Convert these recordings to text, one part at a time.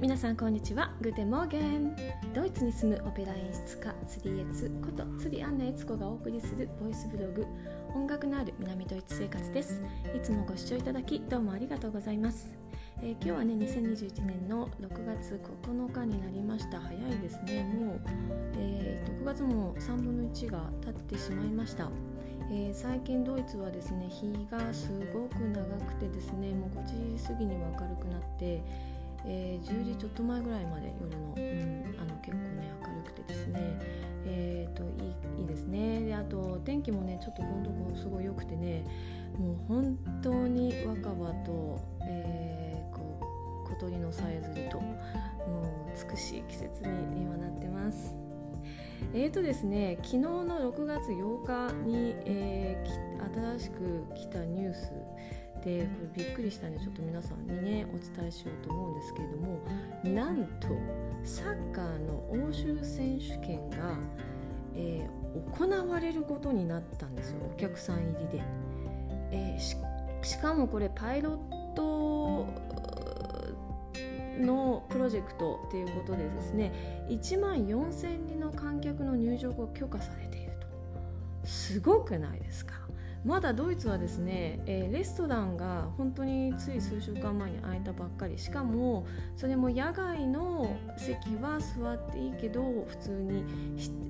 皆さんこんにちは。グテモーゲン。ドイツに住むオペラ演出家釣りエツこと釣りアンナエツコがお送りするボイスブログ音楽のある南ドイツ生活です。いつもご視聴いただきどうもありがとうございます、えー、今日はね2021年の6月9日になりました。早いですね。もう、えー、6月も3分の1が経ってしまいました。えー、最近ドイツはですね日がすごく長くてですねもう5時過ぎには明るくなって、えー、10時ちょっと前ぐらいまで夜の,、うん、あの結構ね明るくてですね。えーと、いいいいですね。であと天気もねちょっと本当すごい良くてねもう本当に若葉と、えー、こう小鳥のさえずりともう美しい季節に今なってます。えーとですね、昨日の6月8日に、えー、新しく来たニュースでこれびっくりしたんでちょっと皆さんにねお伝えしようと思うんですけれどもなんとサッカーの欧州選手権が、えー、行われることになったんですよ。お客さん入りで。えー、しかもこれパイロットのプロジェクトということでですね1万4000人の観客の入場が許可されていると。すごくないですか？まだドイツはですね、えー、レストランが本当につい数週間前に開いたばっかりしかもそれも野外の席は座っていいけど普通に、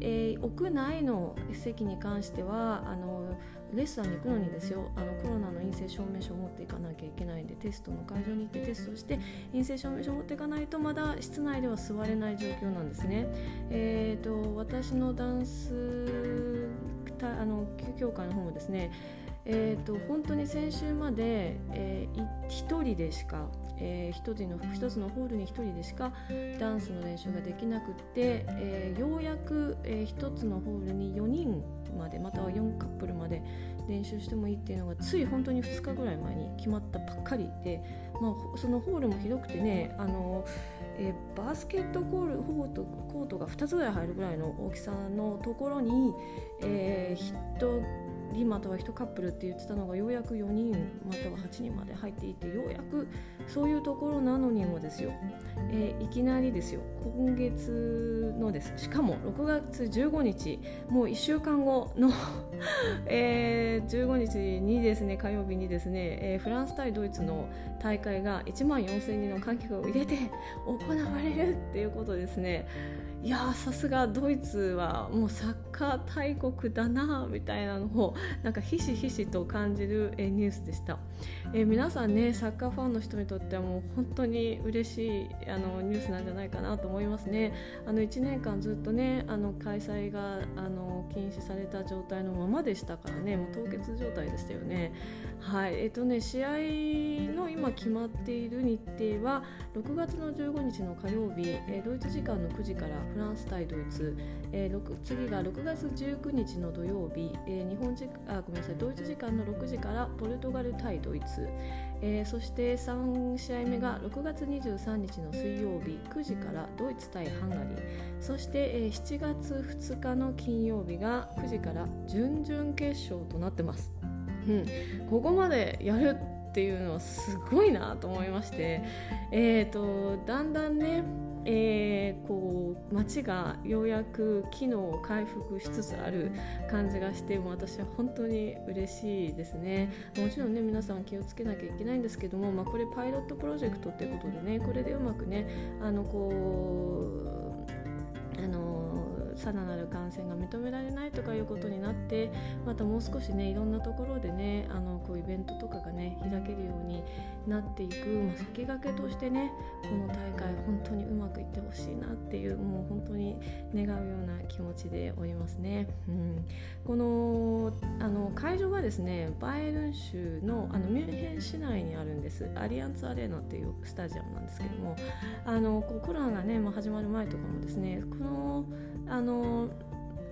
えー、屋内の席に関してはあのレストランに行くのにですよあのコロナの陰性証明書を持っていかなきゃいけないんでテストの会場に行ってテストして陰性証明書を持っていかないとまだ室内では座れない状況なんですね。えーと、私のダンスあの協会の方もですねえーと、本当に先週まで、えー、1人でしか、えー、1, 人の1つのホールに1人でしかダンスの練習ができなくって、えー、ようやく、えー、1つのホールに4人までまたは4カップルまで練習してもいいっていうのがつい本当に2日ぐらい前に決まったばっかりで、まあ、そのホールもひどくてねあの、えー、バスケットコールコートコートが2つぐらい入るぐらいの大きさのところに、えー、人リマとは1カップルって言ってたのがようやく4人または8人まで入っていてようやくそういうところなのにもですよ、えー、いきなりですよ。今月のですしかも6月15日もう1週間後の えー、15日にですね火曜日にですね、えー、フランス対ドイツの大会が1万4000人の観客を入れて行われるっていうことですね。いやさすがドイツはもうサッカー大国だなみたいなのをなんかひしひしと感じるニュースでした、え、皆さんねサッカーファンの人にとってはもう本当に嬉しいあのニュースなんじゃないかなと思いますね。あの1年間ずっとねあの開催があの禁止された状態のままでしたからねもう凍結状態でしたよね。はいえっ、とね試合の今決まっている日程は6月の15日の火曜日、えー、ドイツ時間の9時からフランス対ドイツ、えー、次が6月19日の土曜日、えー、日本時あごめんなさいドイツ時間の6時からポルトガル対ドイツ、えー、そして3試合目が6月23日の水曜日9時からドイツ対ハンガリー。そして、えー、7月2日の金曜日が9時から準々決勝となってます。うん、ここまでやるっていうのはすごいなと思いまして、えーとだんだんねえー、こう街がようやく機能を回復しつつある感じがしても私は本当に嬉しいですね。もちろんね皆さん気をつけなきゃいけないんですけども、まあ、これパイロットプロジェクトっていうことでねこれでうまくねあのこうさらなる感染が認められないとかいうことになってまたもう少しねいろんなところでねあのこうイベントとかがね開けるようになっていく、まあ、先駆けとしてねこの大会本当にうまくいってほしいなっていうもう本当に願うような気持ちでおりますね。うん、このあの会場はですねバイエルン州のあのミュンヘン市内にあるんですアリアンツアレーナっていうスタジアムなんですけどもあのこうコロナがね、まあ、始まる前とかもですねこのあのの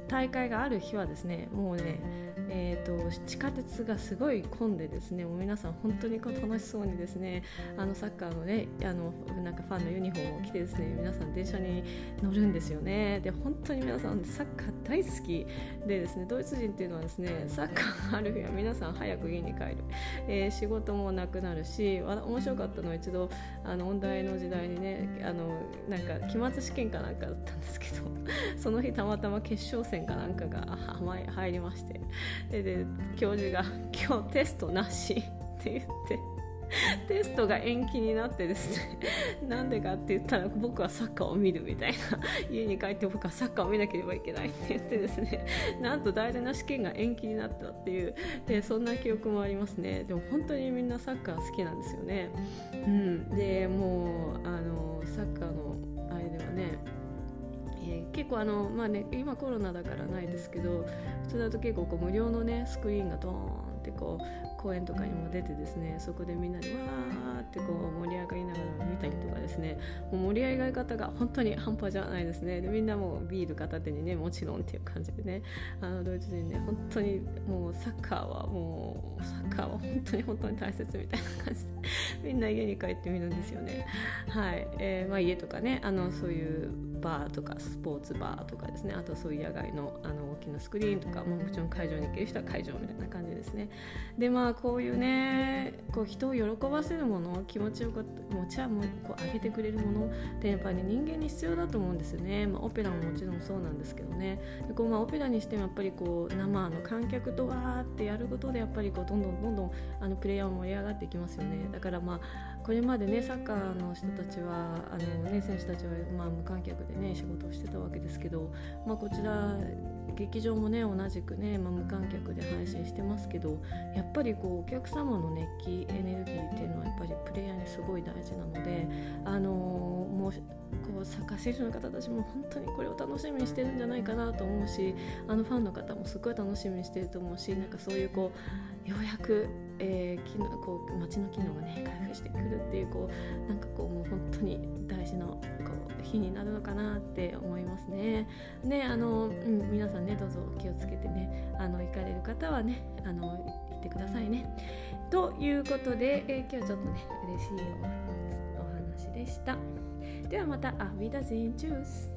大会がある日はですねもうねえーと、地下鉄がすごい混んでですねもう皆さん本当にこう楽しそうにですねあのサッカーのねあのなんかファンのユニフォームを着てですね皆さん電車に乗るんですよね。で本当に皆さんサッカー大好きでですねドイツ人っていうのはですねサッカーがある日は皆さん早く家に帰る、えー、仕事もなくなるし面白かったのは一度あの音大の時代にねあのなんか期末試験かなんかだったんですけどその日たまたま決勝戦かなんかが入りまして。でで教授が「今日テストなし」って言って。テストが延期になってですね。なんでかって言ったら僕はサッカーを見るみたいな。家に帰って僕はサッカーを見なければいけないって言ってですね。なんと大事な試験が延期になったっていう。でそんな記憶もありますね。でも本当にみんなサッカー好きなんですよね、うん、でもうあのサッカーの、結構あの、まあね、今コロナだからないですけど普通だと結構こう無料のねスクリーンがドーンってこう公園とかにも出てですねそこでみんなでわーってこう盛り上がりながら見たりとかですねもう盛り上がり方が本当に半端じゃないですね。でみんなもうビール片手にねもちろんっていう感じでねあのドイツ人ね本当にもうサッカーはもうサッカーは本当に本当に大切みたいな感じでみんな家に帰ってみるんですよね。はい、えー、まあ、家とかねあのそういうバーとかスポーツバーとかですねあとそういう野外のあの大きなスクリーンとかももちろん会場に行ける人は会場みたいな感じですね。でまあこういうねこう人を喜ばせるもの気持ちよく持ちもこう上げてくれるものってやっぱり、人間に必要だと思うんですよね、まあ、オペラももちろんそうなんですけどね。でこう、まあ、オペラにしてもやっぱりこう生の観客とわーってやることでやっぱりこうどんどんどんどんあのプレイヤーも盛り上がっていきますよね。だからまあこれまでねサッカーの人たちはあの、ね、選手たちは、まあ、無観客でね仕事をしてたわけですけど、まあ、こちら劇場もね同じくね、まあ、無観客で配信してますけどやっぱりこうお客様の熱気エネルギーっていうのはやっぱりプレイヤーにすごい大事なのであのー、もうこうサッカー選手の方たちも本当にこれを楽しみにしてるんじゃないかなと思うしあのファンの方もすごい楽しみにしてると思うしなんかそういうこうようやく、えー、機能こう街の機能がね回復してくるっていうこうなんかこうもう本当に大事なこう日になるのかなって思いますね。であの、うん、皆さんねどうぞ気をつけてねあの行かれる方はねあの行ってくださいね。ということで、えー、今日ちょっとね嬉しいお話でした。ではまた、アビダゼンチュース。